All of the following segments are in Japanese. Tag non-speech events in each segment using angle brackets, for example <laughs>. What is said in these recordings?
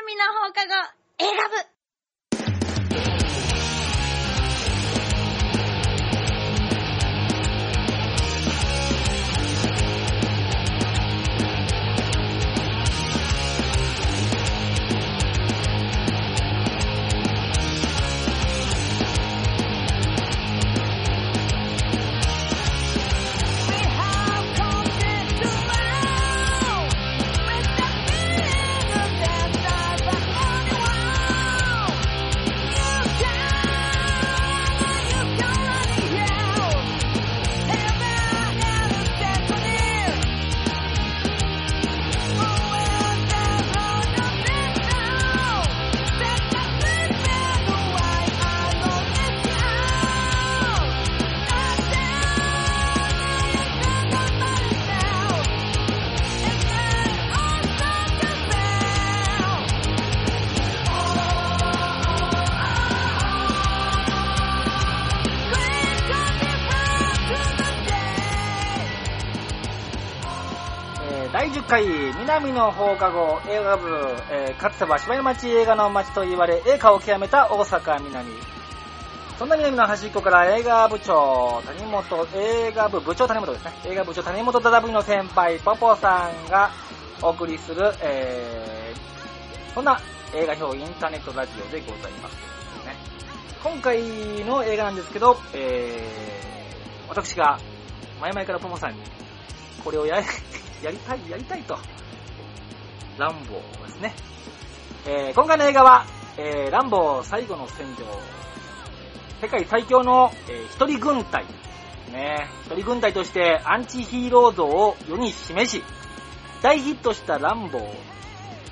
南の放課後、選ぶ。南の放課後映画部、えーかつては芝居町映画の街と言われ映画を極めた大阪南そんな南の端っこから映画部長谷本映画部部長谷本ですね映画部長谷本ダダブリの先輩ポポさんがお送りする、えーそんな映画表インターネットラジオでございます、ね、今回の映画なんですけど、えー私が前々からポポさんにこれをや <laughs> やりたい、やりたいと。ランボーですね。えー今回の映画は、えーランボー最後の戦場。世界最強の、えー一人軍隊。ね、一人軍隊としてアンチヒーロー像を世に示し、大ヒットしたランボー。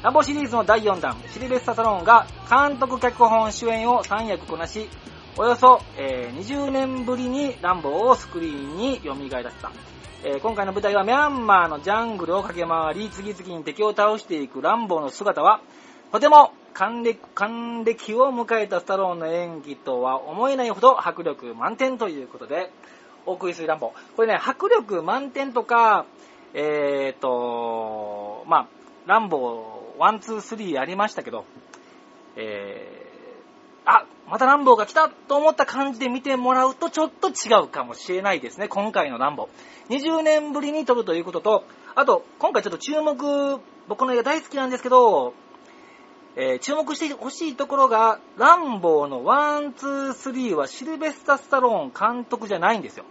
ランボーシリーズの第4弾、シルベスタ・サロンが監督脚本主演を3役こなし、およそ、えー20年ぶりにランボーをスクリーンに蘇らせた。えー今回の舞台はミャンマーのジャングルを駆け回り、次々に敵を倒していくランボーの姿は、とても還暦還暦を迎えたスタローンの演技とは思えないほど迫力満点ということで、お送りするランボー。これね、迫力満点とか、えーと、まあ、ランボー1、2、3ありましたけど、えー、あ、またランボーが来たと思った感じで見てもらうとちょっと違うかもしれないですね、今回のランボー。20年ぶりに撮るということと、あと、今回ちょっと注目、僕の映画大好きなんですけど、えー注目してほしいところが、ランボーの1、2、3はシルベスタ・スタローン監督じゃないんですよ。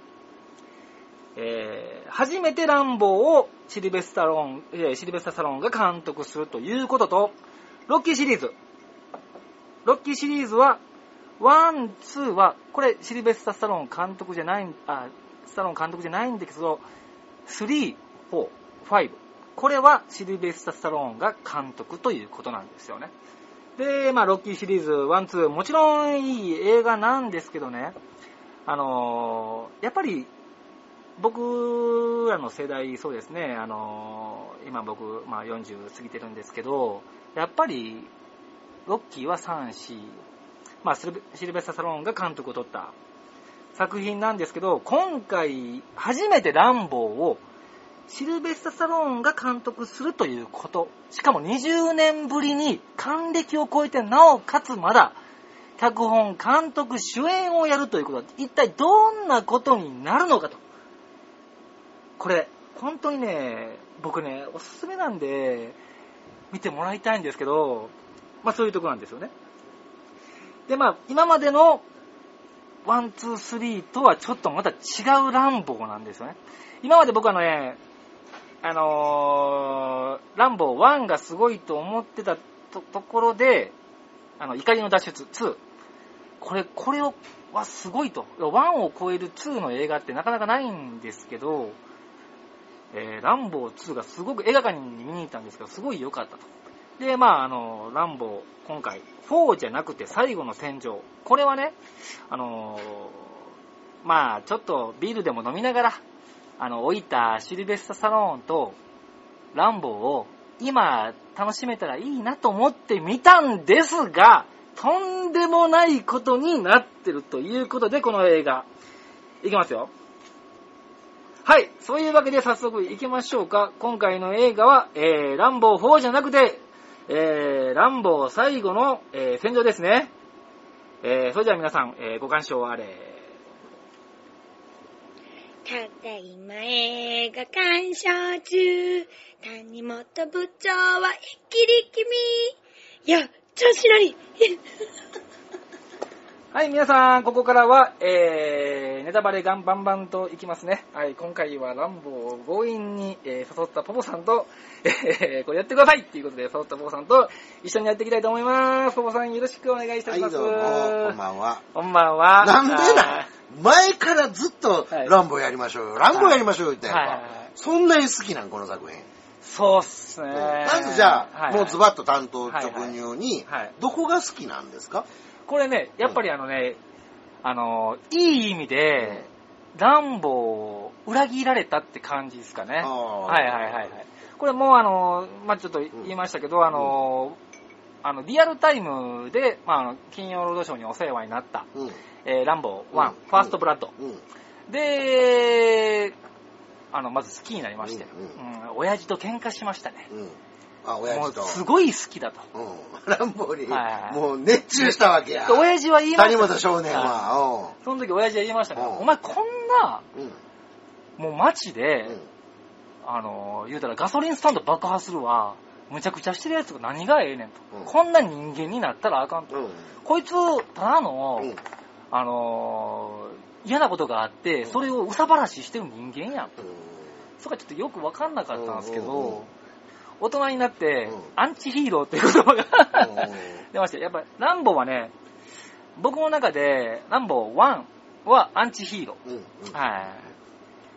えー初めてランボーをシルベスタローン、えーシルベスタ・スタローンが監督するということと、ロッキーシリーズ。ロッキーシリーズは、1、2は、これシルベスタ・スタローン監督じゃない、あ、スタローン監督じゃないんだけど、3、4、5。これはシルベスタ・スタローンが監督ということなんですよね。で、まあ、ロッキーシリーズ1、2、もちろんいい映画なんですけどね、あのーやっぱり、僕らの世代、そうですね、あのー今僕、まあ、40過ぎてるんですけど、やっぱり、ロッキーは3、4、まあ、シルベスタ・サローンが監督を取った作品なんですけど、今回、初めてランボーをシルベスタ・サローンが監督するということ。しかも20年ぶりに還暦を超えてなおかつまだ脚本、監督、主演をやるということは一体どんなことになるのかと。これ、本当にね、僕ね、おすすめなんで見てもらいたいんですけど、まあそういうとこなんですよね。で、まあ今までの one、two、three とはちょっとまた違うランボーなんですよね。今まで僕はね、あのーランボー1がすごいと思ってたところで、あの、怒りの脱出2。これ、これを、はすごいと。1を超える2の映画ってなかなかないんですけど、えーランボー2がすごく映画館に見に行ったんですけど、すごい良かったと。で、まあ、あの、ランボー、今回、4じゃなくて最後の戦場。これはね、あのーまあ、ちょっとビールでも飲みながら、あの、置いたシルベスタ・サローンとランボーを今楽しめたらいいなと思って見たんですが、とんでもないことになってるということで、この映画。いきますよ。はい。そういうわけで早速行きましょうか。今回の映画は、えー、ランボー4じゃなくて、えー、ランボー最後の、えー戦場ですね。えー、それでは皆さん、えーご鑑賞あれ。ただいま映画鑑賞中。谷本部長は一気に君。いや、調子乗り。はい、皆さん、ここからは、えー、ネタバレガンバンバンといきますね。はい、今回はランボーを強引に、えー誘ったポポさんと、えー、これやってくださいっていうことで誘ったポポさんと一緒にやっていきたいと思います。ポポさんよろしくお願いいたはい、します。どうも、こんばんは。こんばんは。なんではない前からずっとはいランボーやりましょうよ、ランボーやりましょうよってやんか、はいはいはいそんなに好きなん、この作品。そうっすね。まずじゃあ、はいもうズバッと担当直入に、はいはいどこが好きなんですか？これね、やっぱりあのね、あの、いい意味で、ランボーを裏切られたって感じですかね。はいはいはいはい。これもうあの、まあ、ちょっと言いましたけど、あの、あの、リアルタイムで、まあ、あの、金曜ロードショーにお世話になった、うん。えーランボー1、うん。ファーストブラッド。うん。で、あの、まず好きになりまして、ううん。親父と喧嘩しましたね。うん。あ、親父と。すごい好きだと。うん。ランボーに、はいもう熱中したわけや。で親父は言いました。谷本少年は。その時親父は言いましたから、うんお前こんな、うん。うん。もう街で、うんあの、言うたらガソリンスタンド爆破するわ、むちゃくちゃしてるやつが何がええねんと。うんこんな人間になったらあかんと。うん。こいつ、ただの、うん。あのー嫌なことがあって、うんそれをうさばらししてる人間やん。うんそこはちょっとよくわかんなかったんですけど、うんうんうん大人になって、うんアンチヒーローっていう言葉がうん出ました。やっぱ、ランボーはね、僕の中で、ランボー1はアンチヒーロー。うん。うん。は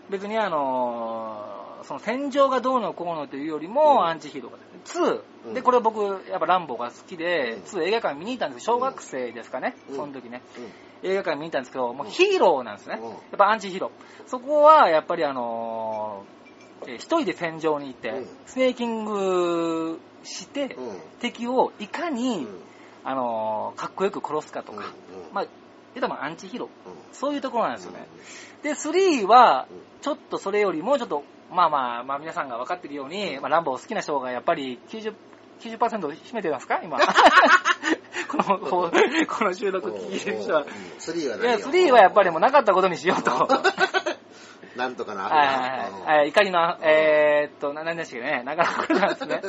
い。別にあのーその戦場がどうのこうのというよりも、うんアンチヒーローが。2、うんで、これ僕、やっぱランボーが好きで、うん2映画館見に行ったんですよ。小学生ですかね、うんその時ね。うん映画館見に行ったんですけど、もううんヒーローなんですね。うんやっぱアンチヒーロー。そこは、やっぱりあのーえー一人で戦場に行って、うんスネーキングして、うん。敵をいかに、うんあのーかっこよく殺すかとか、まあ、言うたらまあアンチヒーロー。そういうところなんですよね。で、3は、ちょっとそれよりもちょっと、まあまあ、まあ皆さんが分かってるように、まあランボー好きな人がやっぱり90、90%占めてますか？今。<laughs> この、この収録聞いてる人は。3はいや、何よ3はやっぱりもうなかったことにしようと。<laughs> はなんとかな。いはいはいはい。怒りの、えーっと、な何でしたっけね。なかなかこれなんですね。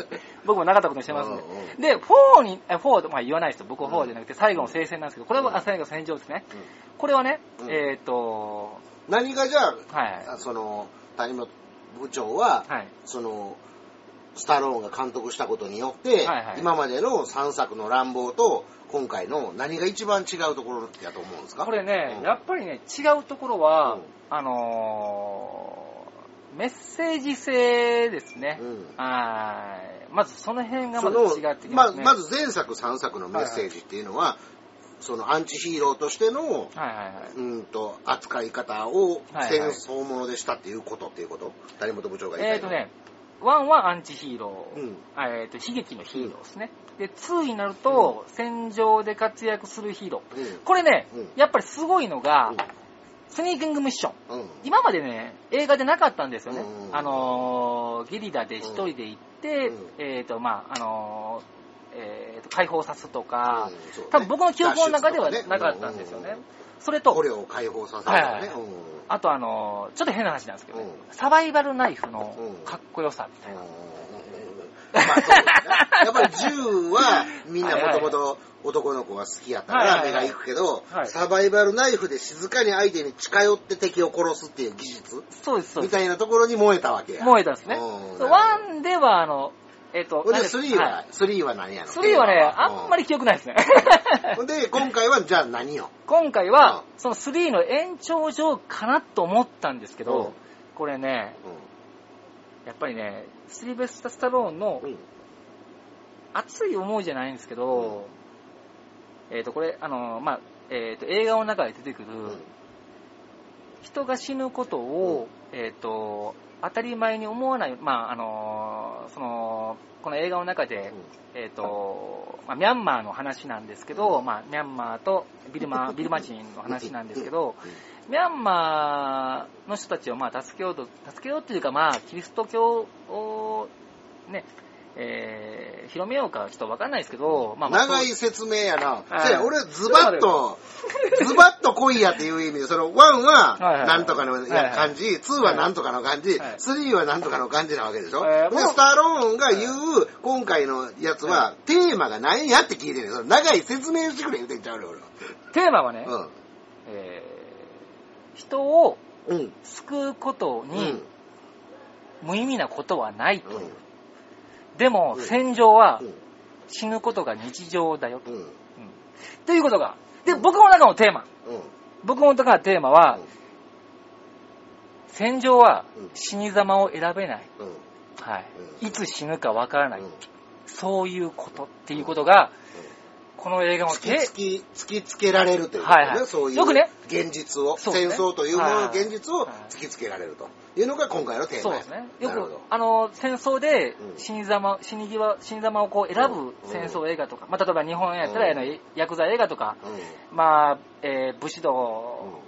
僕もなかったことにしてますんで。で、4に、え4、まあ言わないですよ。僕は4じゃなくて、最後の聖戦なんですけど、これは、最後の戦場ですね。うんこれはね、うんえーっと、何がじゃはい。あ、その、谷本部長は、はい。その、スタローンが監督したことによって、はいはい。今までの3作の乱暴と、今回の何が一番違うところだと思うんですか？これね、うん。やっぱりね、違うところは、うん。あのーメッセージ性ですね。うん。はい。まずその辺がまず違ってきまますね。まず前作3作のメッセージっていうのは、そのアンチヒーローとしての、はいはいはい。うんと、扱い方をはいはい戦争ものでしたっていうことっていうこと？谷本部長が言いたえっ、とね、1はアンチヒーロー、うん。えっ、と、悲劇のヒーローですね。で、2になると、戦場で活躍するヒーロー。うん。これね、うん。やっぱりすごいのが、うん。スニーキングミッション。うん。今までね、映画でなかったんですよね。うん。あのーゲリラで一人で行って、うん。えっ、と、まあ、あのーえーと、解放さすとか、うん。ね。多分僕の記憶の中ではなかね。ったんですよね。うん。それと捕、虜を解放させるとかね。はいはい。うんあとあのーちょっと変な話なんですけど、サバイバルナイフのうんかっこよさみたいな。まあやっぱり銃はみんなもともと男の子が好きやったから目が行くけどはい、サバイバルナイフで静かに相手に近寄って敵を殺すっていう技術そうです、そうみです。たいなところに燃えたわけや。燃えたんですね。ワンでは、あの、えっ、と、ほんで何です3は、はい。3は何やの？3はね、あんまり記憶ないですね。ほんで、今回はじゃあ何よ今回はう、その3の延長上かなと思ったんですけうん。ど、これね、やっぱりね、スリベスタ・スタローンのうん。熱い思いじゃないんですけど、えっ、と、これ、あの、まあ、えっ、と、映画の中で出てくる、うん。人が死ぬことを、えっ、と、当たり前に思わない、まあ、あの、その、この映画の中で、えっ、と、まあ、ミャンマーの話なんですけど、まあ、ミャンマーとビルマ、<laughs> ビルマ人の話なんですけど、ミャンマーの人たちをまあ助けようと、助けようっていうかまあ、キリスト教をね、えー、広めようかちょっとわかんないですけど、まあ、長い説明やな。俺、ズバッと、ズバッと来いやっていう意味で、その、1はなんとかの感じ、2はなんとかの感じ、はい3はなんとかの感じなわけでしょ。で、スタローンが言う、今回のやつは、テーマが何やって聞いてるよ。その長い説明してくれ言うてんちゃうね俺は。テーマはね、えー、人をうん。うん。救うことうん。に無意味なことはないと。うん。でも、うん戦場はうん。死ぬことが日常だよと。ということが。で、僕の中のテーマ。うん。僕の中のテーマは、戦場はうん死に様を選べない。うん。はい。うんいつ死ぬかわからない。うんそういうことっていうことが、この映画の突きテ突き、突きつけられるというね、はいはい。そういう現実を、ね。戦争というもののはい。現実を突きつけられるというのが今回のテーマやそうですね。よくあの、戦争でうん。死に様、死に際、死に様をこう選ぶ戦争映画とか、まあ、例えば日本やったら、うん。ヤクザ映画とか、うん。まあ、えー武士う道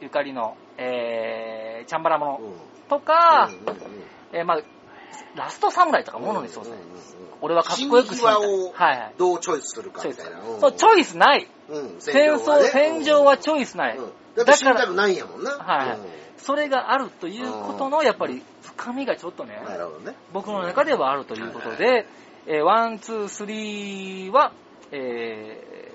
ゆかりの、えー、チャンバラものんうん。とか、うんうんうん。えーまあ、ラストサムライとかものにそうですね。俺はかっこよく死にたい。はいはい。どうチョイスするかチョイスみたいな。そう、チョイスない。うん戦争、戦場はチョイスない。だって死にたくないんやもんな。はいそれがあるということの、やっぱり、深みがちょっとねうん、なるほどね。僕の中ではあるということで、えー、 one、two、three は、え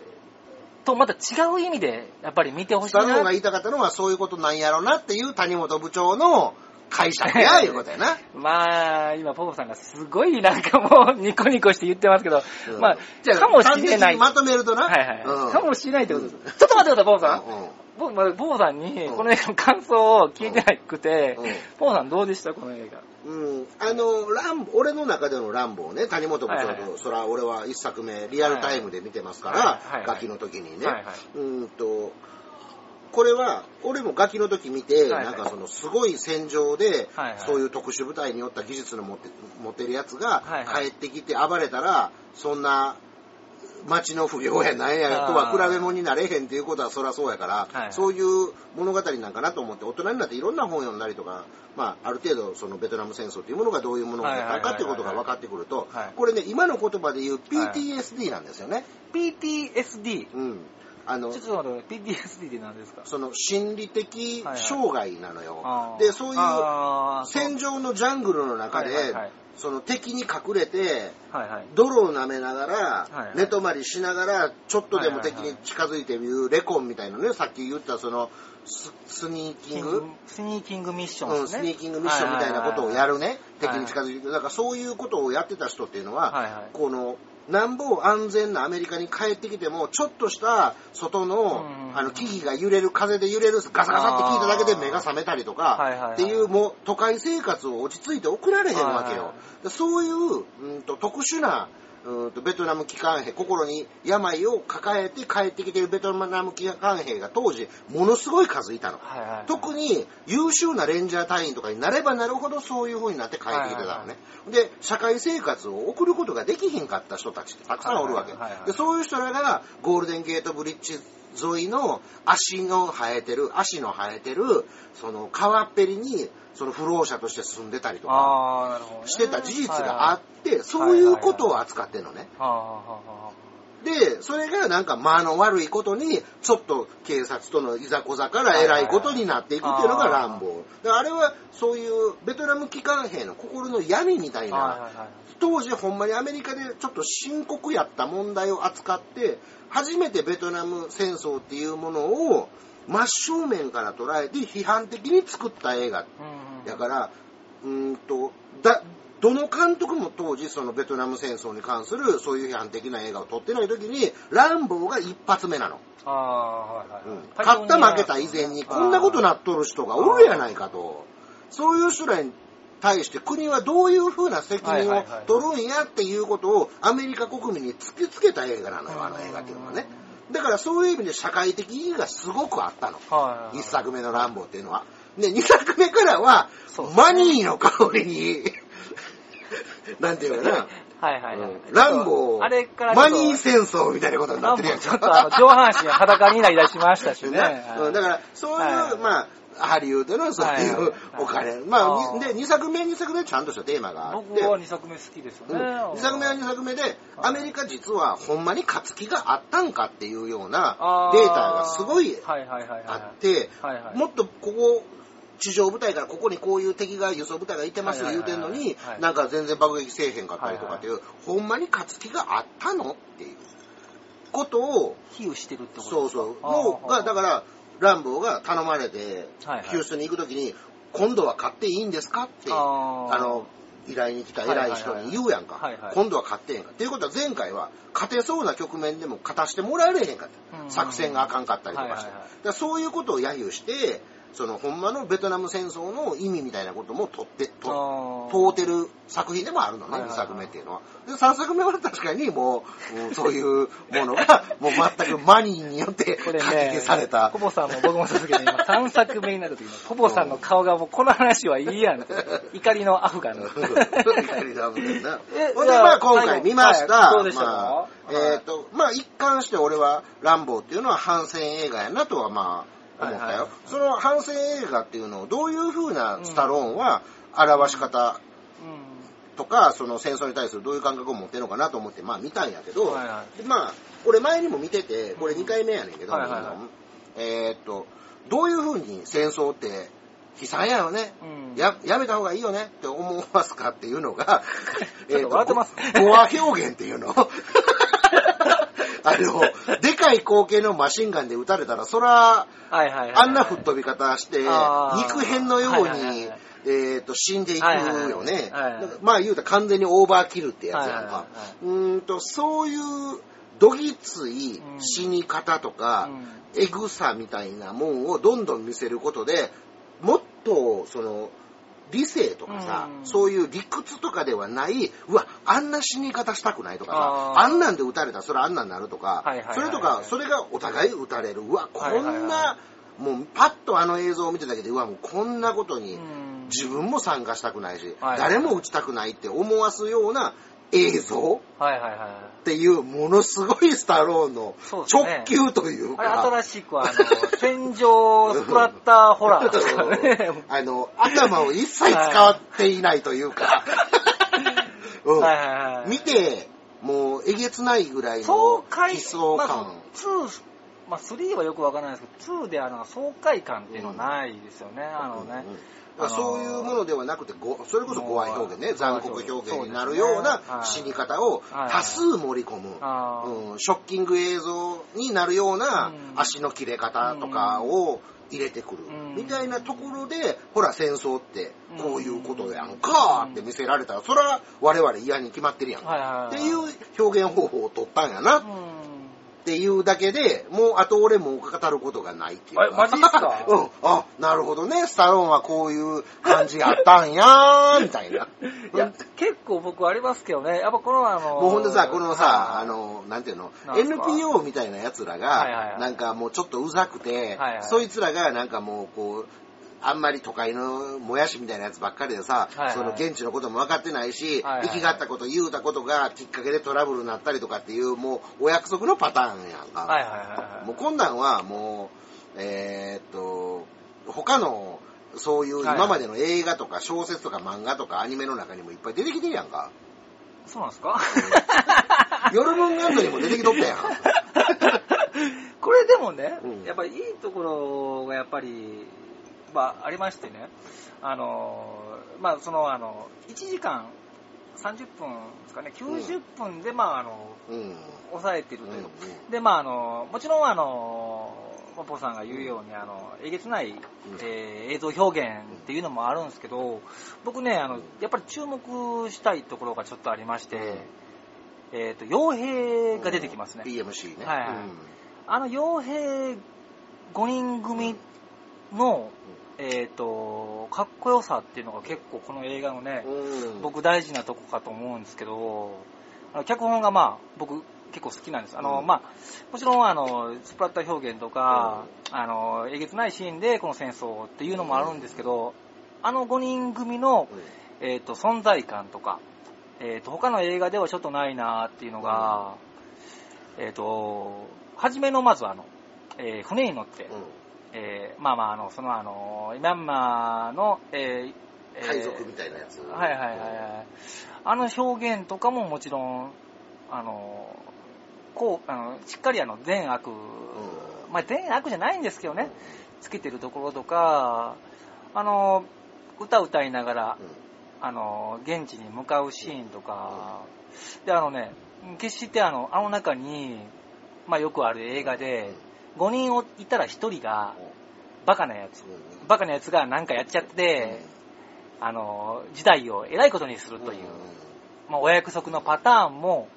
ー、と、また違う意味で、やっぱり見てほしいなスタローンが。言いたかったのはそういうことなんやろなっていう谷本部長の解釈や、いうことやな。<laughs> まあ、今、ポポさんがすごいなんかもう、ニコニコして言ってますけど、うんまじゃあ、かもしれない。まとめるとな。はいはい、うんかもしれないってことです。ちょっと待ってください、ポポさん。うん僕、まだ、ポポさんに、うんこの映画の感想を聞いてなくて、うんポポさんどうでしたこの映画？うん、あの、ラン俺の中でのランボーね、谷本部長と、はいはいそら俺は一作目、リアルタイムで見てますから、はいはいはいガキの時にね。はいはいうんと、これは、俺もガキの時見て、はいはい。なんかそのすごい戦場で、はいはい。そういう特殊部隊によった技術の持って持ってるやつがはいはい。帰ってきて暴れたら、そんな、町の不良やなんやとは比べ物になれへんっていうことはそりゃそうやから、はいはい。そういう物語なんかなと思って大人になっていろんな本読んだりとか、まあ、ある程度そのベトナム戦争というものがどういうものだったかっていうことが分かってくるとはい。これね今の言葉で言う PTSD なんですよね。PTSD。うん、あのちょっと待って、PTSD って何ですか？その心理的障害なのよ。あー。でそういう戦場のジャングルの中で、はいはいはい。その敵に隠れてはいはい。泥を舐めながら、はいはい。寝泊まりしながらちょっとでも敵に近づいてみるレコンみたいなね。さっき言ったそのススニーキング？スニーキングミッションうん。スニーキングミッションみたいなことをやるね、はい。敵に近づいて、だからそういうことをやってた人っていうのは、はいはい。この、なんぼ安全なアメリカに帰ってきても、ちょっとした外のう、ん。あの、木々が揺れる、風で揺れる、ガサガサって聞いただけで目が覚めたりとかっていう、もう、都会生活を落ち着いて送られへんわけよ。そういう、うんと、特殊な、うんとベトナム機関兵、心に病を抱えて帰ってきているベトナム機関兵が当時、ものすごい数いたの。はいはい。特に優秀なレンジャー隊員とかになればなるほどそういう風になって帰ってきてたのね。で、社会生活を送ることができひんかった人たちってたくさんおるわけ。はいはいはいはいで、そういう人らがゴールデンゲートブリッジ沿いの足の生えてる、足の生えてる、その川っぺりに、その不老者として住んでたりとか。してた事実があって、そういうことを扱ってんのね。で、それがなんか間の悪いことに、ちょっと警察とのいざこざから偉いことになっていくっていうのが乱暴。であれはそういうベトナム機関兵の心の闇みたいな。当時ほんまにアメリカでちょっと深刻やった問題を扱って、初めてベトナム戦争っていうものを真正面から捉えて批判的に作った映画うんうんだから、うーんと、だ、どの監督も当時そのベトナム戦争に関するそういう批判的な映画を撮ってない時に、ランボーが一発目なの。ああ、はいはいはい。勝った負けた以前にこんなことなっとる人がおるやないかと。そういう人らに対して国はどういうふうな責任を取るんやっていうことをアメリカ国民に突きつけた映画なのよ、あの映画っていうのはね。だからそういう意味で社会的意義がすごくあったの。はいはいはい。一作目のランボーっていうのは。で、二作目からはマニーの香りに、<laughs> なんていうのかな、はいはいはい。うんランボー、あれからマニー戦争みたいなことになってるやんーちょっとあの上半身裸になりだしましたしね。<laughs> だから、そういう、はいまあ、ハリウッドのそういうはいお金。まあで、2作目、2作目ちゃんとしたテーマがあって。僕は2作目好きですよね。2作目は2作目で、アメリカ実はほんまに勝つ気があったんかっていうようなデータがすごい。あって、もっとここ、地上部隊からここにこういう敵が輸送部隊がいてます言うてんのにはい、なんか全然爆撃せえへんかったりとかっていう、ほんまに勝つ気があったのっていうことを、比喩してるってことそうそう。あーもう、が、だから、ランボーが頼まれてはいはい、ヒューストンに行くときに、今度は買っていいんですか？って、あの、依頼に来た偉い人に言うやんか。今度は勝ってへんか。っていうことは前回は、勝てそうな局面でも勝たしてもらえれへんかった。うん作戦があかんかったりとかして。そういうことを揶揄して、その、ほんまのベトナム戦争の意味みたいなことも取って、と問うてる作品でもあるのね、2はいはいはい作目っていうのは。で、3作目は確かにもう、うんそういうものが、<laughs> もう全くマニーによってこれ書きね消されたポ。ポさんも僕もそうですけど、今3作目になる時の、ポポさんの顔がもうこの話はいいやん。<laughs> 怒りのアフガンの。怒りのあぶねんな <laughs> えほんで、まあ今回見ました。はいどうでしたか？まあはいえっと、まあ一貫して俺は、ランボーっていうのは反戦映画やなとはまあ、思ったよ。はいはいその反戦映画っていうのをどういう風なスタローンは表し方うとか、その戦争に対するどういう感覚を持ってるのかなと思って、まあ見たんやけど、はいはでまあ、俺前にも見てて、これ2回目やねんけど、はいはいはいえーっと、どういう風に戦争って悲惨やよね、ん。うん。や、やめた方がいいよねって思いますかっていうのが、<laughs> えーと語話表現っていうのあの、でかい口径のマシンガンで撃たれたら、そら、はいはいはい。あんな吹っ飛び方して、肉片のようにはい、えっと、死んでいくよね。まあ言うたら完全にオーバーキルってやつやんか。うーんと、そういう、どぎつい死に方とか、エグさみたいなもんをどんどん見せることで、もっと、その、理性とかさ、うん。そういう理屈とかではない、うわ、あんな死に方したくないとかさ、あんなんで撃たれたらそれあんなんになるとかはいはいはいは、い。それとか、それがお互い撃たれる。うわ、こはいはいはい。んな、もうパッとあの映像を見てただけで、うわ、もうこんなことにうん。自分も参加したくないし、はい。誰も撃ちたくないって思わすような映像？はいはいはい。っていう、ものすごいスタローンの直球というあれか、新しくあの、天井スプラッターホラーとかね。<laughs> あの、頭を一切使っていないというか、<laughs> うんはいはいはい。見て、もうえげつないぐらい爽の快悲壮まあ感。、2、まあ、3はよくわからないですけど、2であの爽快感っていうのはないですよね、あのね。そういうものではなくて、ごそれこそ語愛表現ね、残酷表現になるようなはい。死に方をはい。多数盛り込む。うんショッキング映像になるようなうん。足の切れ方とかを入れてくるうん。みたいなところで、ほら戦争ってこういうことやんかって見せられたら、それは我々嫌に決まってるやん。っていう表現方法を取ったんやなっうん。ていうだけで、もうあと俺もう語ることがないっていうか。えマジっすか？<laughs> うん。あ、なるほどね。スタローンはこういう感じやったんやー、みたいな。<laughs> いや、結構僕ありますけどね。やっぱこのあの、もうほんでさ、このさ、はいあの、なんていうの ?NPO みたいな奴らはいはいはが、いなんかもうちょっとうざくてはいはい、そいつらがなんかもうこう、あんまり都会のもやしみたいなやつばっかりでさ、はいはい。その現地のことも分かってないし、はいはい。生きがったこと言うたことがきっかけでトラブルになったりとかっていう、もうお約束のパターンやんか。はいはいはいもうこんなんはもう、えーっと、他の、そういう今までの映画とか小説とか漫画とかアニメの中にもいっぱい出てきてるやんか。そうなんですか？夜分ガンドにも出てきとったやん。<laughs> これでもね、うん。やっぱりいいところがやっぱり、まあ、ありましてね、あの、まあ、その、あの、1時間30分ですかね、90分で、まあ、あの、うん。抑えてるという。うんで、まあ、あの、もちろん、あの、ポポさんが言うように、あの、えげつない、えー映像表現っていうのもあるんですけど、僕ね、あの、やっぱり注目したいところがちょっとありまして、えっ、と、傭兵が出てきますね。PMC ね。はいはい。あの傭兵5人組の、えっ、と、かっこよさっていうのが結構この映画のね、うん。僕大事なとこかと思うんですけど、脚本がまあ、僕結構好きなんです。あの、うん。まあ、もちろんあの、スプラッター表現とか、あの、えげつないシーンでこの戦争っていうのもあるんですけど、あの5人組の、えっ、と、存在感とか、えっ、と、他の映画ではちょっとないなっていうのが、えっ、と、初めのまずあの、えー船に乗って、うんえーまあまあ、あの、そのあの、ミャンマーの、えーえー海賊みたいなやつ。はいはいはいはい。あの表現とかももちろん、あの、こう、あの、しっかりあの、善悪、まあ善悪じゃないんですけどね、つけてるところとか、あの、歌歌いながら、あの、現地に向かうシーンとか、で、あのね、決してあの、あの中に、まあよくある映画で、5人をいたら1人が、バカなやつ。バカなやつが何かやっちゃって、あの、事態をえらいことにするという、まあ、お約束のパターンも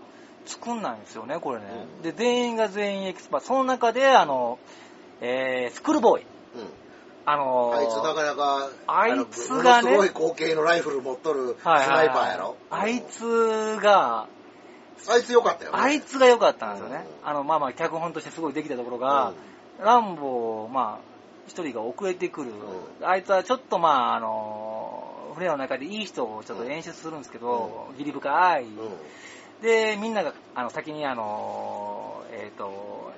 作んないんですよね、これね。うんで、全員が全員エキスパート。その中で、あの、えー、スクールボーイ。うんあのーあいつなかなか、あいつがねすごい口径のライフル持っとるスナイパーやろ。あいつが、あいつよかったよね。あいつが良かったんですよね。うんあの、まあまあ、脚本としてすごいできたところが、ランボー、まあ、一人が遅れてくる。うあいつはちょっとまあ、あの、船の中でいい人をちょっと演出するんですけど、義理深い。うんで、みんなが、あの、先にあの、えっ、と、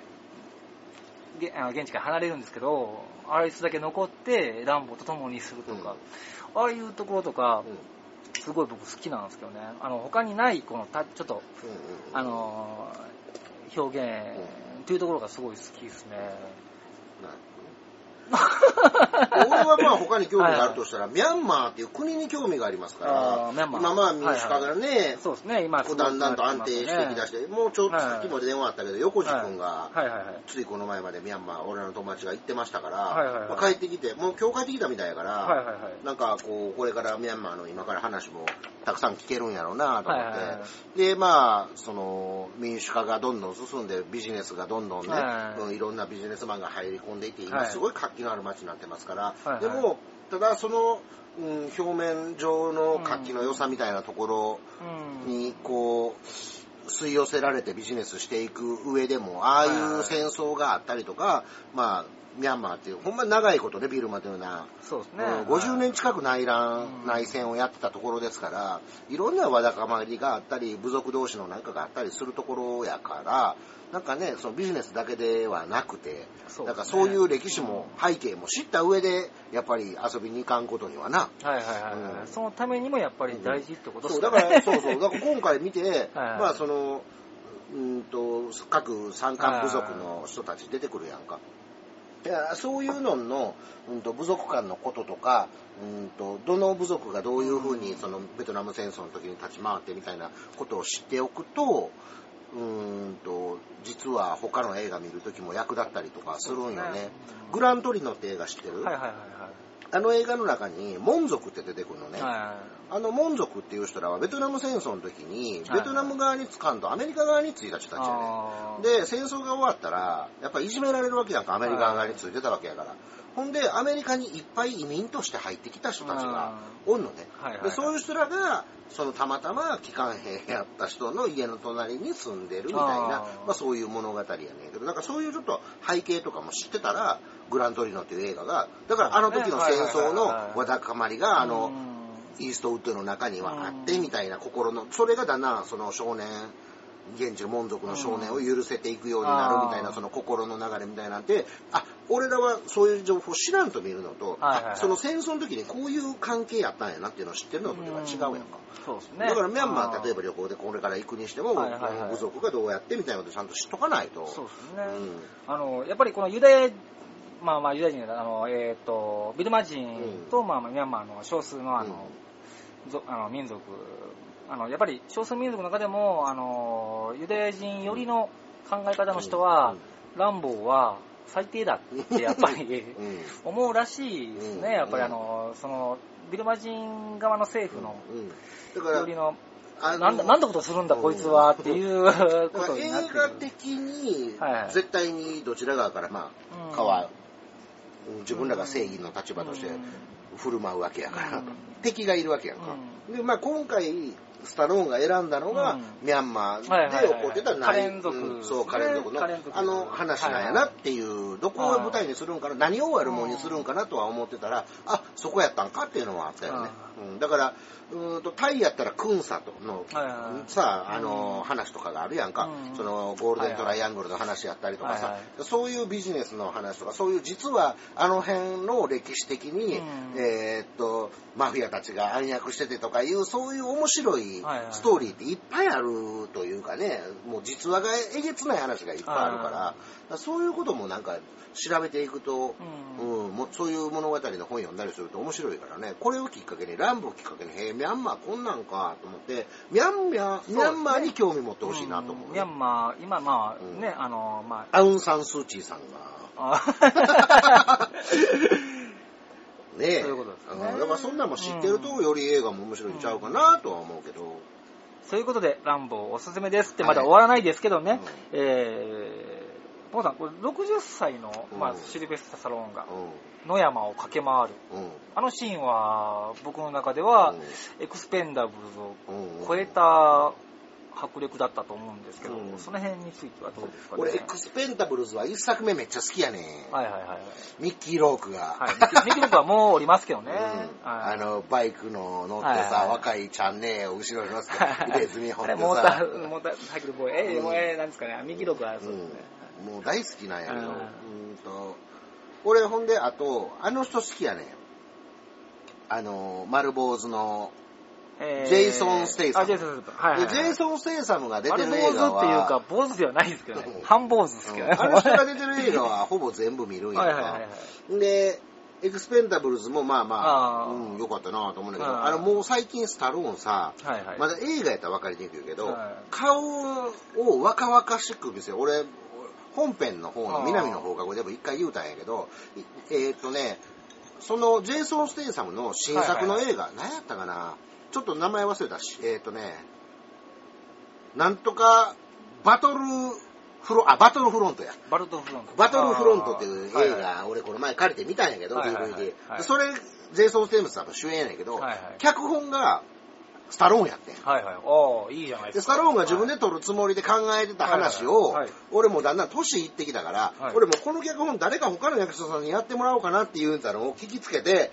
げあの現地から離れるんですけど、あいつだけ残って、ランボーと共にするとか、ああいうところとか、すごい僕好きなんですけどね。あの、他にない、このた、ちょっと、うんあのー表現っていうところがすごい好きですね。俺はまあ他に興味があるとしたら、ミャンマーっていう国に興味がありますかあら、今まあ民主化がね、そうですね、今だんだんと安定してきだして、もうちょっとさっきも電話あったけど、横地君が。ついこの前までミャンマー、俺の友達が行ってましたから、帰ってきて、もう今日帰ってきたみたいやから。なんかこう、これからミャンマーの今から話もたくさん聞けるんやろうなと思って、で、まあ、その、民主化がどんどん進んで、ビジネスがどんどんね、はい。ろんなビジネスマンが入り込んでいて、今はい。すごい活気のある街になってますから、でも、ただその、うん、表面上の活気の良さみたいなところうん。に、こう、吸い寄せられてビジネスしていく上でも、ああいう戦争があったりとか、まあ、ミャンマーっていう、ほんまに長いことね、ビルマというような、そうですね。うん50年近く内乱、うん内戦をやってたところですから、いろんなわだかまりがあったり、部族同士のなんかがあったりするところやから、なんかね、そのビジネスだけではなくて、そうねなんかそういう歴史も背景も知った上で、やっぱり遊びに行かんことにはな。はいはいはいはい、うんそのためにもやっぱり大事ってことでそう、すかね。だから、そうそう、だから今回見て、<laughs> はいまあその、うんと、各山間部族の人たち出てくるやんか。いやそういうのの、うん、と部族間のこととか、うん、とどの部族がどういうふうにそのベトナム戦争の時に立ち回ってみたいなことを知っておくと、うんと実は他の映画見る時も役立ったりとかするんよね。グラントリノって映画知ってる、はいはいはいあの映画の中にモン族って出てくるのね。あのモン族っていう人らはベトナム戦争の時にはいベトナム側につかんとアメリカ側についた人たちやね。で、戦争が終わったら、やっぱいじめられるわけやんか、アメリカ側についてたわけやから。ほんで、アメリカにいっぱい移民として入ってきた人たちがおんのね。はいはいはい。でそういう人らが、そのたまたま機関兵やった人の家の隣に住んでるみたいな、まあそういう物語やねんけど、なんかそういうちょっと背景とかも知ってたら、グラントリノっていう映画が、だからあの時の戦争のわだかまりが、あの、イーストウッドの中にはあってみたいな心の、それがだんだんその少年、現地の門族の少年を許せていくようになるみたいな、うんその心の流れみたいなんて、あ、俺らはそういう情報を知らんと見るのと、はいはいはいあその戦争の時にこういう関係やったんやなっていうのを知ってるのとでは違うやんか。そうですね。だからミャンマー、例えば。ば旅行でこれから行くにしても、はいはいはい部族がどうやってみたいなことをちゃんと知っとかないと。そうですね。うんあの、やっぱりこのユダヤ、まあまあユダヤ人、あの、えっ、と、ビルマ人と、まあまあミャンマーの少数のあの、ぞあの民族、あの、やっぱり少数民族の中でも、あの、ユダヤ人寄りの考え方の人は、ランボーは最低だってやっぱり <laughs> 思うらしいですうん。ね。やっぱりあの、その、ビルマ人側の政府のうん。だから寄りの、なんだ、なんだことするんだこいつはっていう <laughs> ことになってくる。画的にはい絶対にどちら側からまうん。あかわうん自分らが正義の立場としてうん。振る舞うわけやから、うん。敵がいるわけやんか、でまあ今回スタローンが選んだのが、うん。ミャンマーはいはいはい。で起こってたカレン族うん。そう、カレン族のあの話なんやなっていう、どこを舞台にするんかな、何を悪者にするんかなとは思ってたら、あ、そこやったんかっていうのはあったよね。うん、だから、うーんと、タイやったらクンサとの、はいはいはい。さあ、あうの、ん話とかがあるやんか、うん。その、ゴールデントライアングルの話やったりとかさ、はいはい。そういうビジネスの話とか、そういう実はあの辺の歴史的に、うん。えーっと、マフィアたちが暗躍しててとかいう、そういう面白いはいはい。ストーリーっていっぱいあるというかね、もう実話がえげつない話がいっぱいあるから、はい。はだからそういうこともなんか調べていくと、ううんもうそういう物語の本読んだりすると面白いからね、これをきっかけに、ランボをきっかけに、へえ、ミャンマーこんなんかと思って、ミャンマー、ミャンマーに興味持ってほしいなと思う、んミャンマー、今まあうん。ね、あの、まアウン・サン・スー・チーさんが。あ、あねえ。からそんなんも知ってると、より映画も面白いんちゃうかなとは思うけど。そういうことで、ランボーおすすめですって、はいまだ終わらないですけどね、えー、ポンさん、これ60歳の、まあうん、シルベスタ・サローンがう野山を駆け回る。あのシーンは、僕の中では、エクスペンダブルズをうん。超えた迫力だったと思うんですけど、うんその辺についてはどうですかね？俺、エクスペンタブルズは一作目めっちゃ好きやねはいはいはいはい。ミッキー・ロークが。はい。ミキ僕はもうおりますけどね。うんはいあの、バイクの乗ってはいさ、はい若いちゃんねを後ろに乗せて、入れ墨掘あれ、ってモータさー、、モーターサイクルボーイ。えー、うんもうえー、なんですかね？ミキロクはそうですね。うんもう大好きなんやけど、うんうんと、俺ほんで、あと、あの人好きやねん。あの、丸坊主の、えージェイソンステイサムあ、ジェイソンステイサム。はいはい、ジェイソン・ステイサムが出てる映画は、主っていうか、坊主ではないですけどねうん。半坊主ですけどね。うんあの人が出てる映画はほぼ全部見るんやんか。はいはいはいはい。で、エクスペンダブルズもまあまあ、あーうん、よかったなと思うんだけど、はいあのもう最近スタローンさ、はいはい。まだ映画やったら分かりにくいけど、はい顔を若々しく見せる。俺、本編の方の南の放課後でも一回言うたんやけど、いえーっとね、そのジェイソン・ステイサムの新作の映画、何やったかなちょっと名前忘れたし、えーっとね、なんとか、バトルフロ、あ、バトルフロントや。バルトフロント。バトルフロントっていう映画、はいはい俺この前借りて見たんやけど、はいはいはい DVD それ、ジェイソン・ステイムスさんの主演やねんけど、はいはい脚本がスタローンやってん。はいはい。おー、いいじゃないですか。タローンが自分で撮るつもりで考えてた話をはいはいはい、俺もだんだん年いってきたからはい、俺もこの脚本誰か他の役者さんにやってもらおうかなっていうんだのを聞きつけて、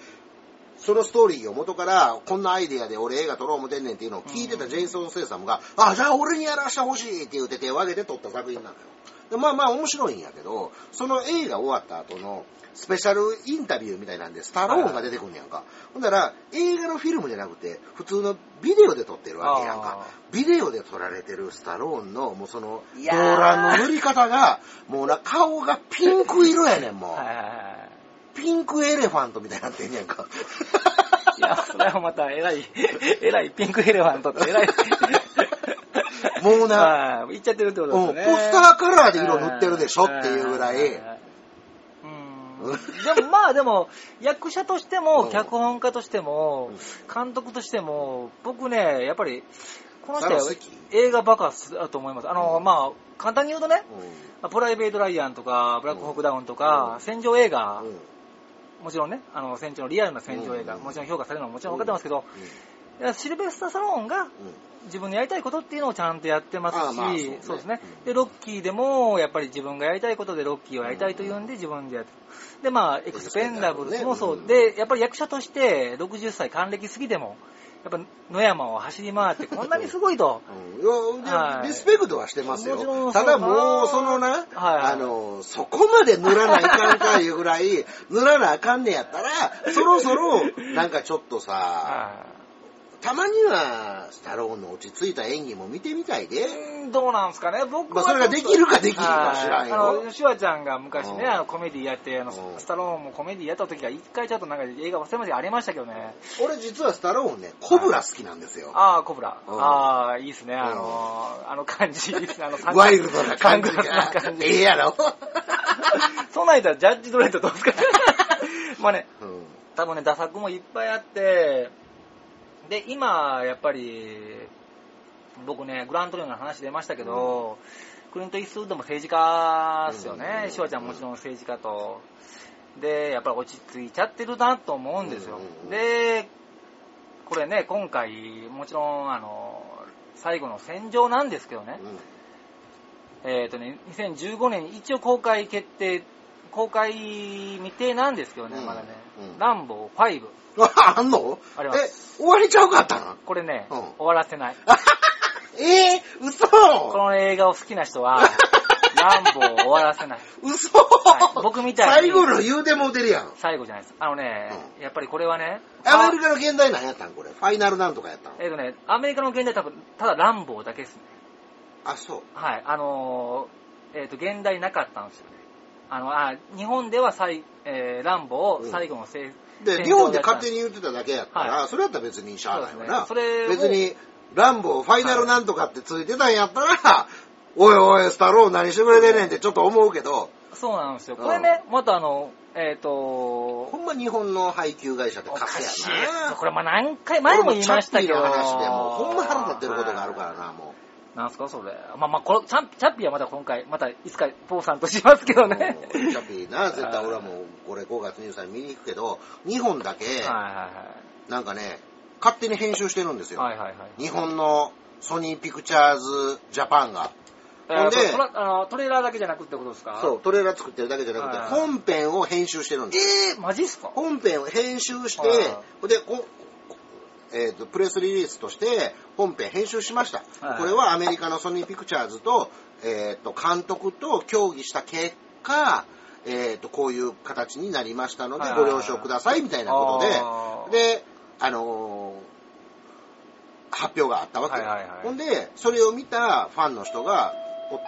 そのストーリーを元から、こんなアイデアで俺映画撮ろう思てんねんっていうのを聞いてたジェイソン・セイサムが、あ、じゃあ俺にやらしてほしいって言って手を挙げて撮った作品なのよ。でまあまあ面白いんやけど、その映画終わった後のスペシャルインタビューみたいなんで、スタローンが出てくんねやんか。ほんなら、映画のフィルムじゃなくて、普通のビデオで撮ってるわけやんかあ。ビデオで撮られてるスタローンの、もうその、動乱の塗り方が、もうな、顔がピンク色やねん、もう。ピンクエレファントみたいになってんねんか。<laughs> いや、それはまた偉い、偉いピンクエレファントって偉い。もうな、はい言っちゃってるってことですよね。うんポスターカラーで色塗ってるでしょっていうぐらい。うん。でもまあでも、役者としてうも、ん。脚本家としても、監督としても、僕ね、やっぱり、この人は映画バカだと思います。あの、うん。まあ、簡単に言うとね、うプライベート・ライアンとか、ブラック・ホーク・ダウンとか、うん。戦場映画もちろんね、あの、戦場のリアルな戦場映画、うんもちろん評価されるのはもちろん分かってますけど、シルベスター・サローンが自分のやりたいことっていうのをちゃんとやってますし、そうねそうですねうん。で、ロッキーでも、やっぱり自分がやりたいことでロッキーをやりたいというんで自分でやってる。で、まあ、エクスペンダブルズもそう。うんで、やっぱり役者として60歳還暦過ぎても、やっぱ野山を走り回ってこんなにすごいと。うん。いやはい。リスペクトはしてますよ。ただもう、そのな、はいあの、そこまで塗らないかんかいうぐらい、塗らなあかんねやったら、そろそろ、なんかちょっとさ、<laughs> はたまには、スタローンの落ち着いた演技も見てみたいで。どうなんですかね、僕はまあそれができるかできるか知らんよはいあの、シュワちゃんが昔ね、うんあのコメディやって、あのうんスタローンもコメディやった時が一回ちょっとなんか映画忘れましたけどありましたけどね。俺実はスタローンね、コブラ好きなんですよ。ああ、コブラ。うんああ、いいっすね。あの、あの感じ、いいっすね。あの、<laughs> サンワイルドな感じサングラスなが感。じ。ええやろ。<laughs> そんなん言ったらジャッジドレッドどうですか <laughs> まあね、うん多分ね、打作もいっぱいあって、で、今、やっぱり、僕ね、グラントリオの話出ましたけど、クリント・イーストウッドも政治家ですよね。うんちゃんもちろん政治家と。で、やっぱり落ち着いちゃってるなと思うんですようん。で、これね、今回、もちろん、あの、最後の戦場なんですけどね、えっ、とね、2015年に一応公開決定、公開未定なんですけどね、うんまだね、うんランボー5。あ、<laughs> あんの？ありますえ、終わりちゃうかったの？これね、うん終わらせない。<laughs> えー、嘘この映画を好きな人は、<laughs> ランボーを終わらせない。嘘、はい僕みたいに最後の言うてもうてるやん。最後じゃないです。あのね、やっぱりこれはね、アメリカの現代なんやったん？これ。ファイナルなんとかやったのえっ、とね、アメリカの現代多分、ただランボーだけですね。あ、そう。はい、あのーえっ、と、現代なかったんですよね。あの、あ、日本では最、えー、ランボー最後のせい、で、戦日本で勝手に言ってただけやったら、はそれやったら別にしゃあないわな。ねそれを別に、ランボー、ファイナルなんとかってついてたんやったら、おいおい、スタロー何してくれてんねんってちょっと思うけど、そうなんですよ。うんこれね、またあの、えっ、とほんま日本の配給会社ってカスやな。これまあ何回前も言いましたけど。ほんま腹立ってることがあるからな、もなんすか？それ。まあまあ、これチャンチャッピーはまた今回、またいつかポーさんとしますけう。どね。<laughs> チャッピーな、絶対俺はもう、これ5月23日見に行くけど、日本だけ、はいはなんかね、勝手に編集してるんですよ。いはい。はいはいはい。日本のソニーピクチャーズジャパンが。ほんであのトレーラーだけじゃなくってことですか？そう、トレーラー作ってるだけじゃなくて、はい本編を編集してるんです。えー、マジっすか？本編を編集してで、こえーと、プレスリリースとして本編編集しました。はいこれはアメリカのソニーピクチャーズと、えーと、監督と協議した結果、えーと、こういう形になりましたので、はいご了承ください、みたいなことで、で、あのー発表があったわけよ、はいはいはい。ほんで、それを見たファンの人が、おっと、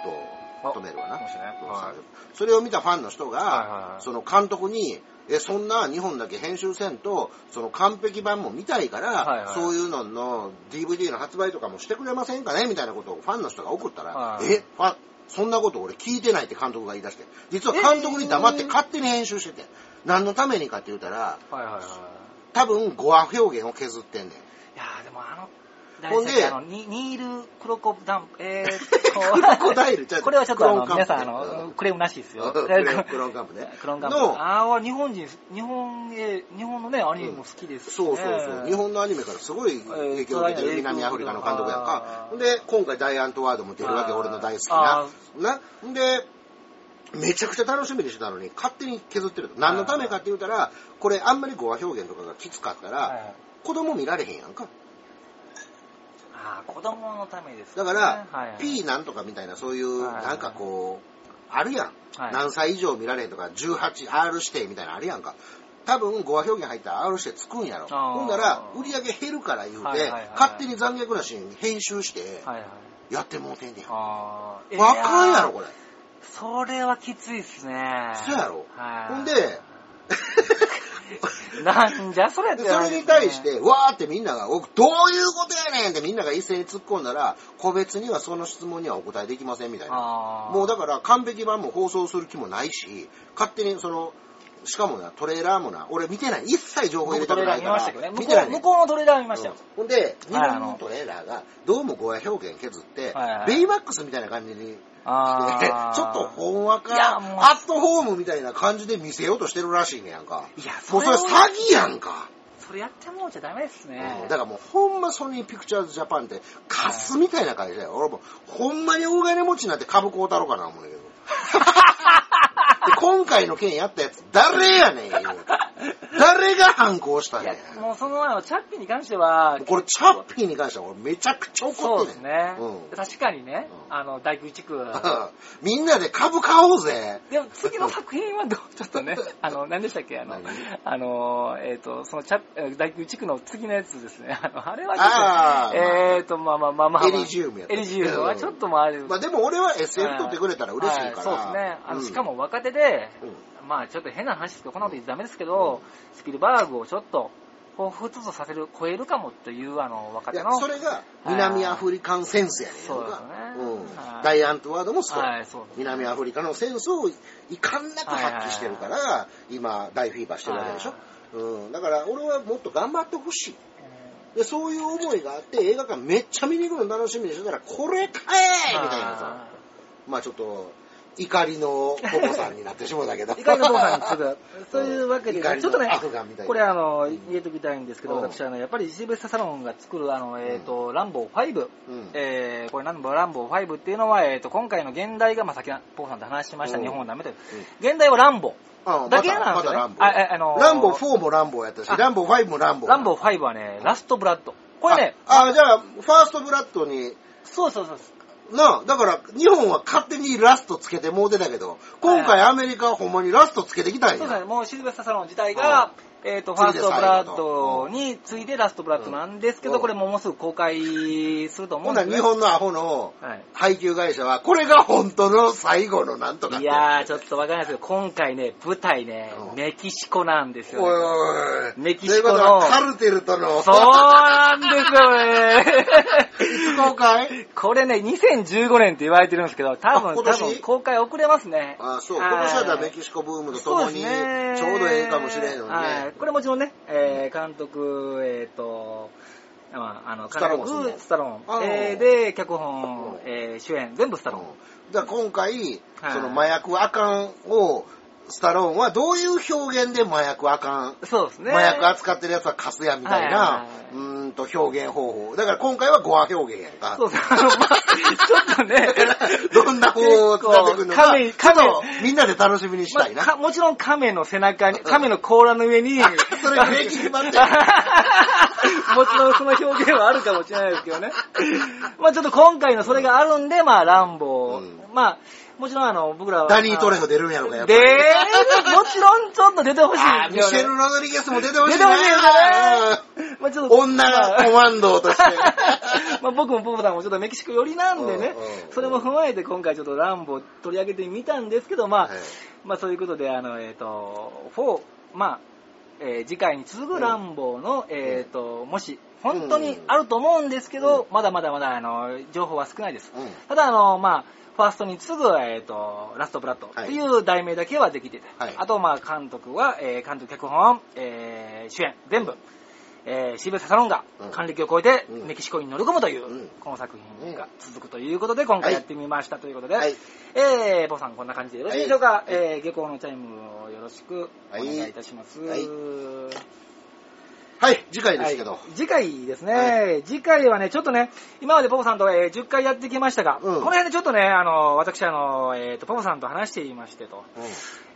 止めるわな。はい。それを見たファンの人が、はいはいはい。その監督に、え、そんな日本だけ編集せんと、その完璧版も見たいから、はいはい。そういうのの DVD の発売とかもしてくれませんかね？みたいなことをファンの人が送ったら、はい。え、ファン、そんなこと俺聞いてないって監督が言い出して、実は監督に黙って勝手に編集してて、何のためにかって言ったら、はいはいはい。多分語話表現を削ってんねん。いやーでもあの、ほんであのニニール・クロコダンプ、えー <laughs> クロコダイル？ちゃうこれはちょっとあの、皆さんあうんの、クレームなしですよ。<laughs> クレ <laughs> クロンカンプね。クロンカンプ。のああ、日本人、日本へ、日本のね、アニメも好きですしね、そうそうそう。日本のアニメからすごい影響を受けてる南アフリカの監督やんか。ほんで、今回ダイアントワードも出るわけ、俺の大好きあな。な。んで、めちゃくちゃ楽しみにしてたのに、勝手に削ってると。何のためかって言うたら、これあんまり語話表現とかがきつかったら、子供見られへんやんか。子供のためです、ね。だから、はいはい、P なんとかみたいな、そういう、はいなんかこう、あるやん。はい何歳以上見られへんとか、18、R 指定みたいなのあるやんか。多分語話表現入ったら R 指定つくんやろ。ほんなら、売り上げ減るから言うて、はいはいはい勝手に残虐なシーン編集して、はいはい。やってもうてんねん。ああ。わかんやろ、これ。それはきついっすね。そうやろはい。ほんで、<laughs> <laughs> なんじゃそれって、それに対し、て、わーってみんなが、おどういうことやねんってみんなが一斉に突っ込んだら、個別にはその質問にはお答えできませんみたいな。もうだから完璧版も放送する気もないし、勝手にその、しかもな、トレーラーもな、俺見てない。一切情報入れ僕トレーラーたくないから。見ましたけどね。向こう見てないね向こうのトレーラー見ましたよ。ほんで、日はい本のトレーラーが、どうも語話表現削ってはいはい、ベイマックスみたいな感じにちょっとほんわか、アットホームみたいな感じで見せようとしてるらしいねやんか。いや、もうそれは詐欺やんか。それやってもうちゃダメですね。うんだからもうほんまソニーピクチャーズジャパンってカスみたいな会社や。俺もほんまに大金持ちになって株買うたろうかな思うんだけど。<laughs> 今回の件やったやつ誰やねん言う誰が反抗したんや。もうその前のチャッピーに関しては、これチャッピーに関しては俺めちゃくちゃ怒そうってんねん。ですね。うん。確かにね、うん。あの、大工地区。<laughs> みんなで株買おうぜ。でも次の作品はどう？ちょっとね、<laughs> あの、何でしたっけ？あの何、あの、えっ、と、そのチャッ、大工地区の次のやつですね。<laughs> あの、あれはちょっと、あーえっ、と、まあまあまあまあ、エリジウムやったエリジウムはちょっとまああれ、まあでも俺は SF 取ってくれたら嬉しいから。はい。そうですね。あの、うん。しかも若手で、うんまあちょっと変な話ですけど、こんなこと言ってダメですけど、スピルバーグをちょっと、彷彿とさせる、超えるかもという、あの、若手の。それが南アフリカンセンスやねん。そうですねうん。はいダイアントワードもそう。はい、そう。ね南アフリカのセンスをいかんなく発揮してるから、今大フィーバーしてるわけでしょ。は。うん、だから俺はもっと頑張ってほしい。で、そういう思いがあって映画館めっちゃ見に行くの楽しみにしてたら、これかえみたいなさ。まあちょっと、怒りのポポさんになってしもうたけど。怒りのポポさんに次ぐ。そういうわけで、ちょっとねこれあの、入れときたいんですけど、うん私はね、やっぱりシルベスタサロンが作る、あの、えっ、と、ランボー5。うんえー、これランボー、ランボー5っていうのは、えっ、と、今回の現代が、まあ、さっきポポさんと話しました、うん日本はダメという。現代はランボー。あだけなんですよねまたランボー。あえあのーランボー4もランボーやったし、あランボー5もランボー。ランボー5はね、ラストブラッド。これね、あ、あじゃあ、ファーストブラッドに、そうそうそう。なあ、だから、日本は勝手にラストつけてもうてたけど、今回アメリカはほんまにラストつけてきたんや。そうですね、もうシルベスタサロン自体が、えっ、と、ファーストブラッドに次いでラストブラッドなんですけど、うんこれももうすぐ公開すると思ほうんんですね。なら日本のアホのはい。配給会社は、これが本当の最後のなんとかいやー、ちょっとわかんないですけど、今回ね、舞台ねう、んメキシコなんですよ、おいね。おいおい。メキシコのカルテルとの、そうなんですよね。いつ公開？これね、2015年って言われてるんですけど、多分、多分公開遅れますね。あそう、はい。今年はメキシコブームとともに、ちょうどええかもしれんのにはい。ね。これもちろんね、えー監督、えっ、と、まあ、あの、スタローンスタローン。えーで、脚本、えー主演、全部スタローン。だ今回、はい。その麻薬あかんを、スタローンはどういう表現で麻薬あかん、そうですね。麻薬扱ってるやつはカスやみたいな、うーんと表現方法。だから今回は語話表現やんか。そうそう。あの、まあ、ちょっとね、<laughs> どんな方を使ってくるのか、亀、亀、とみんなで楽しみにしたいな。まあかもちろん亀の背中に、亀の甲羅の上に、<laughs> それ平気決まってる <laughs> もちろんその表現はあるかもしれないですけどね。まあちょっと今回のそれがあるんで、まあランボー、うんまあ、もちろんあの、僕らは。ダニー・トレフ出るんやろか、やっぱでり。もちろんちょっと出てほしいあーミシェル・。ロドリゲスも出てほしい出てほしいよねね。まあちょっと女がコマンドとして。<laughs> まあ僕もポポさんもちょっとメキシコ寄りなんでねうんうん、それも踏まえて今回ちょっとランボー取り上げてみたんですけど、まあ、はいまあそういうことで、あの、えっ、と、4、まあ、えー次回に続くランボーの、えっ、と、もし、本当にあると思うんですけど、まだまだまだ、あの、情報は少ないです。うんただ、あの、まあ、ファーストに次ぐ、えっ、と、ラストブラッドっていう題名だけはできてて、はい。あと、まあ、監督は、えー監督、脚本、えー主演、全部、えーシルベスタ・サロンがうん。還暦を超えてうん。メキシコに乗り込むという、うん。この作品が続くということで、今回やってみましたということで、はい。えー、ポさんこんな感じでよろしいでしょうか、えー、下校のチャイムをよろしくお願いいたします。はいはい、次回ですけど。はい次回ですね、は次回はね、ちょっとね、今までポポさんと、えー10回やってきましたが、うんこの辺でちょっとね、あの、私、あの、えっ、と、ポポさんと話していましてと、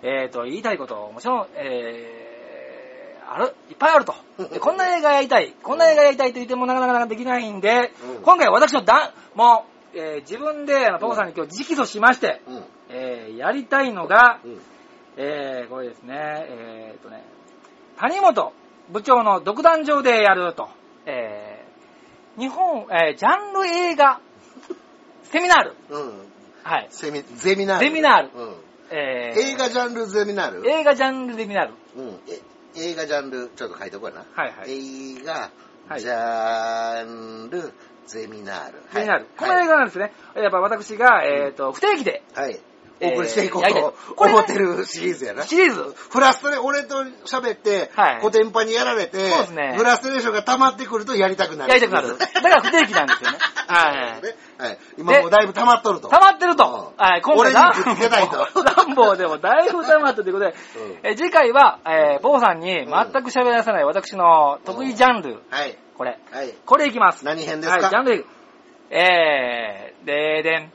えっ、と、言いたいこと、もちろん、えー、ある、いっぱいあると。でこんな映画やりたい、こんな映画やりたいと言ってもなかなかできないんで、うん今回私のだもう、えー自分で、あの、ポポさんに今日直訴しまして、うん。うん。えーやりたいのが、うん。えーこれですね、えーとね、谷本部長の独壇場でやると、えー日本、えージャンル映画 <laughs> セミナール、うん。はい、セミ、ゼミナール。ゼミナールうん。えー映画ジャンルゼミナール？映画ジャンルゼミナール、うん。え映画ジャンル、ちょっと書いとこうやな。はいはい、映画、はいジャンル、ゼミナール。ゼミナール、このはい映画なんですね、やっぱ私が、えーと不定期ではい。えーお送りしていこうと思ってるシリーズやな。シリーズ、フラストレ、俺と喋って、はいコテンパにやられて、そうですねフラストレーションが溜まってくるとやりたくなる。やりたくなる、だから不定期なんですよね。<laughs> はいねはい。今もうだいぶ溜まっとると。溜まってると。うんはい、今回俺にぶつけたいとランボーでもだいぶ溜まったということで、うんえ次回は、えー、ボーさんに全く喋らせない私の得意ジャンル、はい。これ。はい。これいきます。何編ですか？はい、ジャンル。えー、でーでん。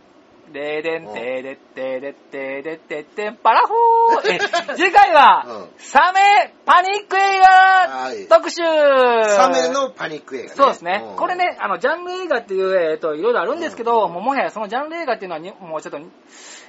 でーでん、うんでーでってでってでってってん、パラフォーえ次回は、サメパニック映画特集サメのパニック映画ね。そうですね。これ。ね、あの、ジャンル映画っていう、えっ、と、いろいろあるんですけど、もうもはやそのジャンル映画っていうのは、もうちょっと、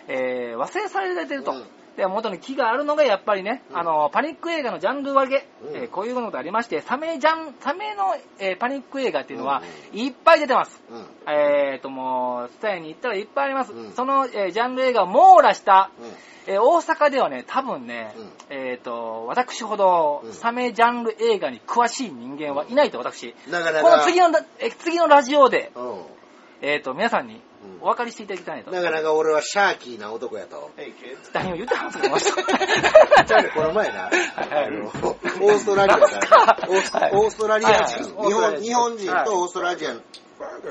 えー、忘れされてると。うんで、元に木があるのがやっぱりね、うん。あの、パニック映画のジャンル分け、うん。えーこういうことがありまして、サメジャン、サメの、えーパニック映画っていうのは、ういっぱい出てます。えーと、もう、スタイに行ったらいっぱいあります。うん。その、えージャンル映画を網羅した、うん。えー大阪ではね、多分ね、うん。えっ、と、私ほどうん。サメジャンル映画に詳しい人間はいないと私。この次のラ、え次のラジオで、うん。えっ、と、皆さんにうん。お分かりしていただきたいと。なかなか俺はシャーキーな男やと。何を言ってはんすか、この人。じゃあねこの前な、オーストラリアから、オーストラリア人、はい。日本日本人とオーストラリア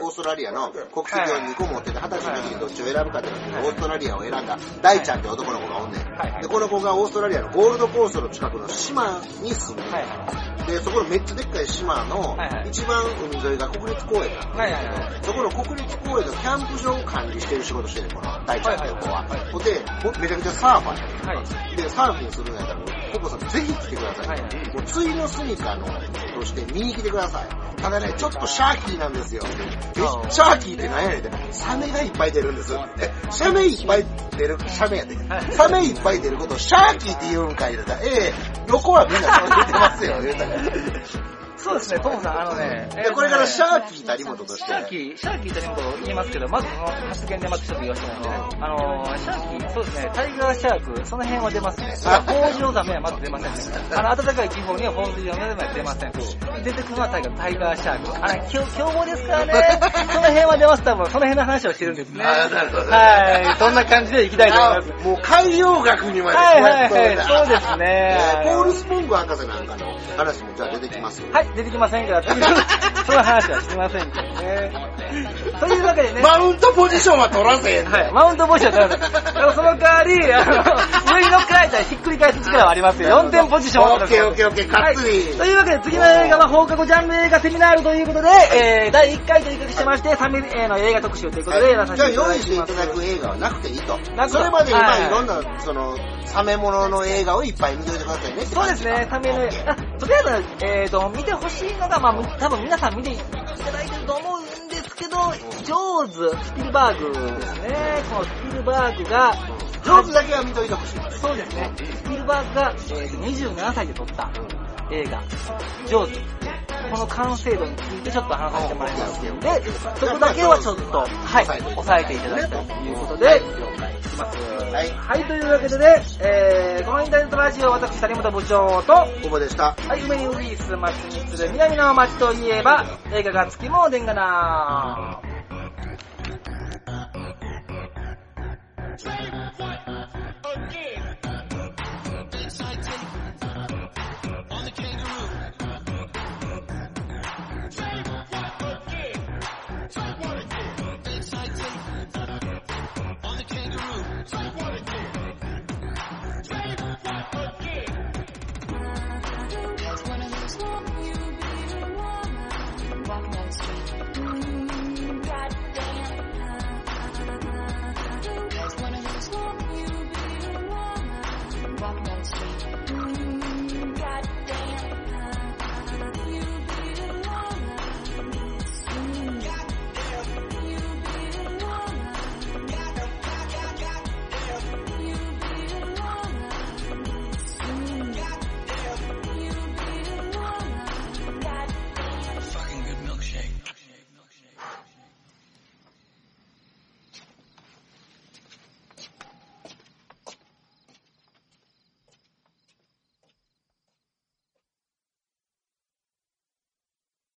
オーストラリアの国籍を2個持ってて、二十歳の時にどっちを選ぶかっていうのオーストラリアを選んだ。大ちゃんって男の子がおんねん。で、この子がオーストラリアのゴールドコーストの近くの島に住む。はい。はで、そこのめっちゃでっかい島の一番海沿いが国立公園なんはいはいはいそこの国立公園のキャンプ場を管理してる仕事してるこの大ちゃんっていう子は。ほんで、ほめちゃくちゃサーファーや。で、サーフィンするんやったら、ポポさんぜひ来てください。はいもう、ついの住みかの、として見に来てください。ただね、ちょっと sharky なんですよ。え、 sharky って何やねんって、サメがいっぱい出るんです。え、サメいっぱい出る、サメやってはい。サメいっぱい出ることを sharky って言うんかい言うたら、ええ横はみんなそう言ってますよ、言うたら。そうですね、トモさん、あのね、でこれからシャーキー谷本としてシャーキー、シャーキー谷本言いますけど、まずその発言でまず一つ言わせてもらってね。あのー、 sharky、そうですね、 tiger shark、その辺は出ますね。あ、ホオジロザメはまず出ませんね。あの、暖かい気候にはホオジロザメは出ません。出てくるのは tiger、tiger shark。あれ、凶、凶暴ですからね。その辺は出ます、多分。その辺の話をしてるんですね。あなるほどはい。そんな感じでいきたいと思います。もう海洋学にまではいはいはいそうですねえーポール・スポング博士なんかの話もじゃあ出てきますはい、出てきませんから、その話はしませんけどね。というわけでね。マウントポジションは取らせへんのはい、マウントボシは取らない。だからその代わり、あの、上に乗っかれたらひっくり返す力はありますよ。4点ポジションはオッケーオッケーオッケー、かっつり。はいというわけで次の映画は放課後ジャンル映画セミナールということで、えー、第1回ということしてまして、サメえーの映画特集ということでやらさせじゃあていただ用意してい。ただく映画はなくていいとそれまでにまはいろんな、その、サメものの映画をいっぱい見ておいてくださいね。そうですね、サメの、あ、とりあえず、えーと、見てほしいのが、まあ、多分皆さん見ていただいてると思うけど、ジョーズ、スピルバーグですね。このスピルバーグが、上手だけは見といてほしい。そうですね。スピルバーグが、えーと27歳で撮った映画、ジョーズ。この完成度についてちょっと話させてもらいますので、そこだけはちょっと、はい、押さえていただきたいということで、いきます。はいはい、というわけでね、えー、このインターネットラジオ、私、谷本部長と、ここでした。はい、梅にウリース町にする南の町といえば、映画がつきもでんがな Thank